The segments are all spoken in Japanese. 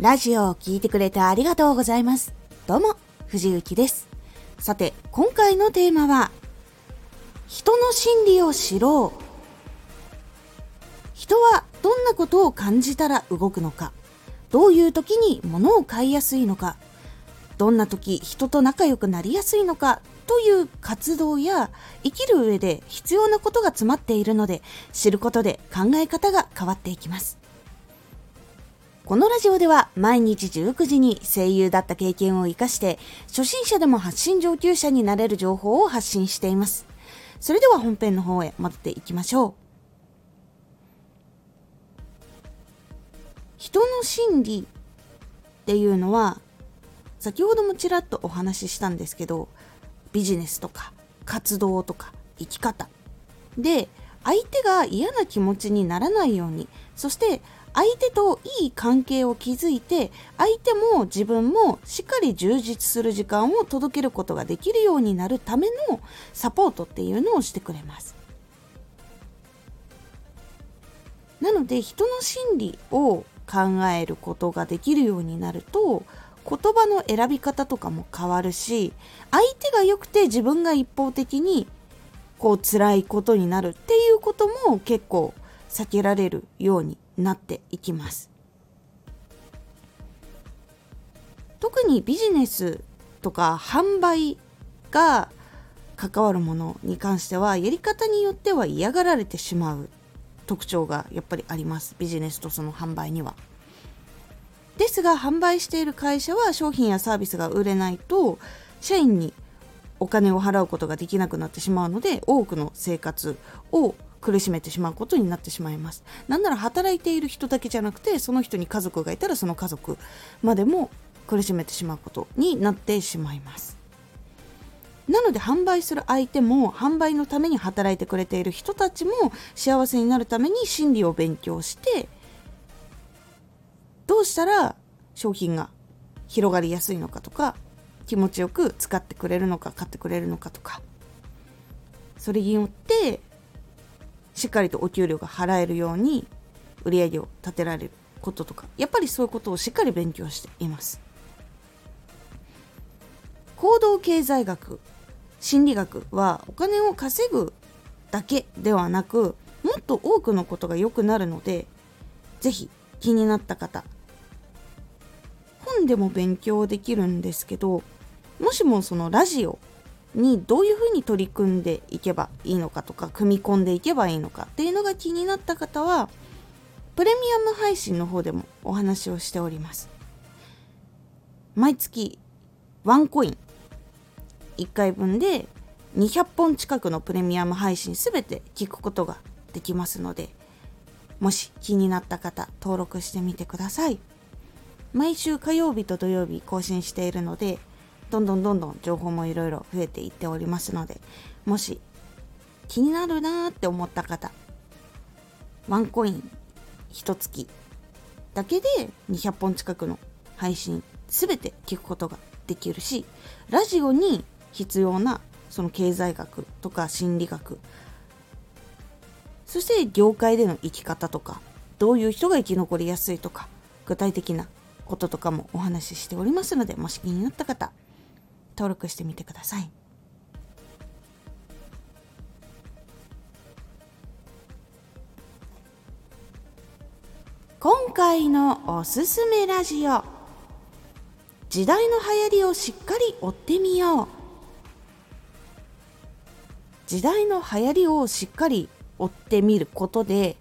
ラジオを聴いてくれてありがとうございます。どうも、藤幸です。さて、今回のテーマは、人の心理を知ろう。人はどんなことを感じたら動くのか、どういう時に物を買いやすいのか、どんな時人と仲良くなりやすいのかという活動や生きる上で必要なことが詰まっているので知ることで考え方が変わっていきますこのラジオでは毎日19時に声優だった経験を活かして初心者でも発信上級者になれる情報を発信しています。それでは本編の方へ戻っていきましょう。人の心理っていうのは先ほどもちらっとお話ししたんですけどビジネスとか活動とか生き方。で相手が嫌な気持ちにならないように。そして相手といい関係を築いて相手も自分もしっかり充実する時間を届けることができるようになるためのサポートっていうのをしてくれます。なので人の心理を考えることができるようになると言葉の選び方とかも変わるし相手が良くて自分が一方的にこう辛いことになるっていうことも結構避けられるようになっていきます特にビジネスとか販売が関わるものに関してはやり方によっては嫌がられてしまう特徴がやっぱりありますビジネスとその販売には。ですが販売している会社は商品やサービスが売れないと社員にお金を払うことができなくなってしまうので多くの生活を苦しめてしまうことになってしまいます。なんなら働いている人だけじゃなくてその人に家族がいたらその家族までも苦しめてしまうことになってしまいます。なので販売する相手も販売のために働いてくれている人たちも幸せになるために心理を勉強してどうしたら商品が広がりやすいのかとか気持ちよく使ってくれるのか買ってくれるのかとか。それによってしっかりとお給料が払えるように売り上げを立てられることとか。やっぱりそういうことをしっかり勉強しています。行動経済学心理学はお金を稼ぐだけではなくもっと多くのことが良くなるので是非気になった方本でも勉強できるんですけどもしもそのラジオにどういうふうに取り組んでいけばいいのかとか組み込んでいけばいいのかっていうのが気になった方はプレミアム配信の方でもお話をしております毎月ワンコイン1回分で200本近くのプレミアム配信すべて聞くことができますのでもし気になった方登録してみてください。毎週火曜日と土曜日更新しているのでどんどんどんどん情報もいろいろ増えていっておりますのでもし気になるなーって思った方ワンコイン1月だけで200本近くの配信全て聞くことができるしラジオに必要なその経済学とか心理学そして業界での生き方とかどういう人が生き残りやすいとか具体的なこととかもお話ししておりますのでもし気になった方登録してみてください。今回のおすすめラジオ。時代の流行りをしっかり追ってみよう。時代の流行りをしっかり追ってみることで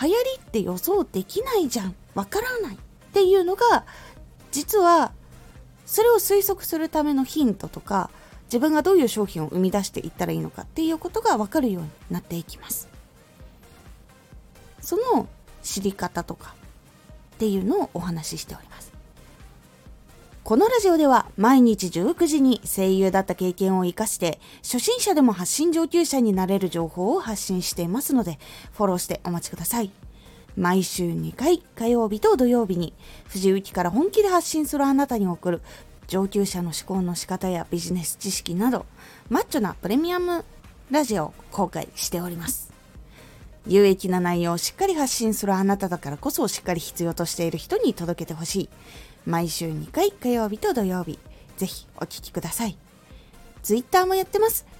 流行りって予想できないじゃん。わからないっていうのが実はそれを推測するためのヒントとか自分がどういう商品を生み出していったらいいのかっていうことが分かるようになっていきますその知り方とかっていうのをお話ししておりますこのラジオでは毎日19時に声優だった経験を活かして初心者でも発信上級者になれる情報を発信していますのでフォローしてお待ちください。毎週2回火曜日と土曜日に藤雪から本気で発信するあなたに送る上級者の思考の仕方やビジネス知識などマッチョなプレミアムラジオを公開しております有益な内容をしっかり発信するあなただからこそしっかり必要としている人に届けてほしい。毎週2回火曜日と土曜日、ぜひお聴きください。ツイッターもやってます。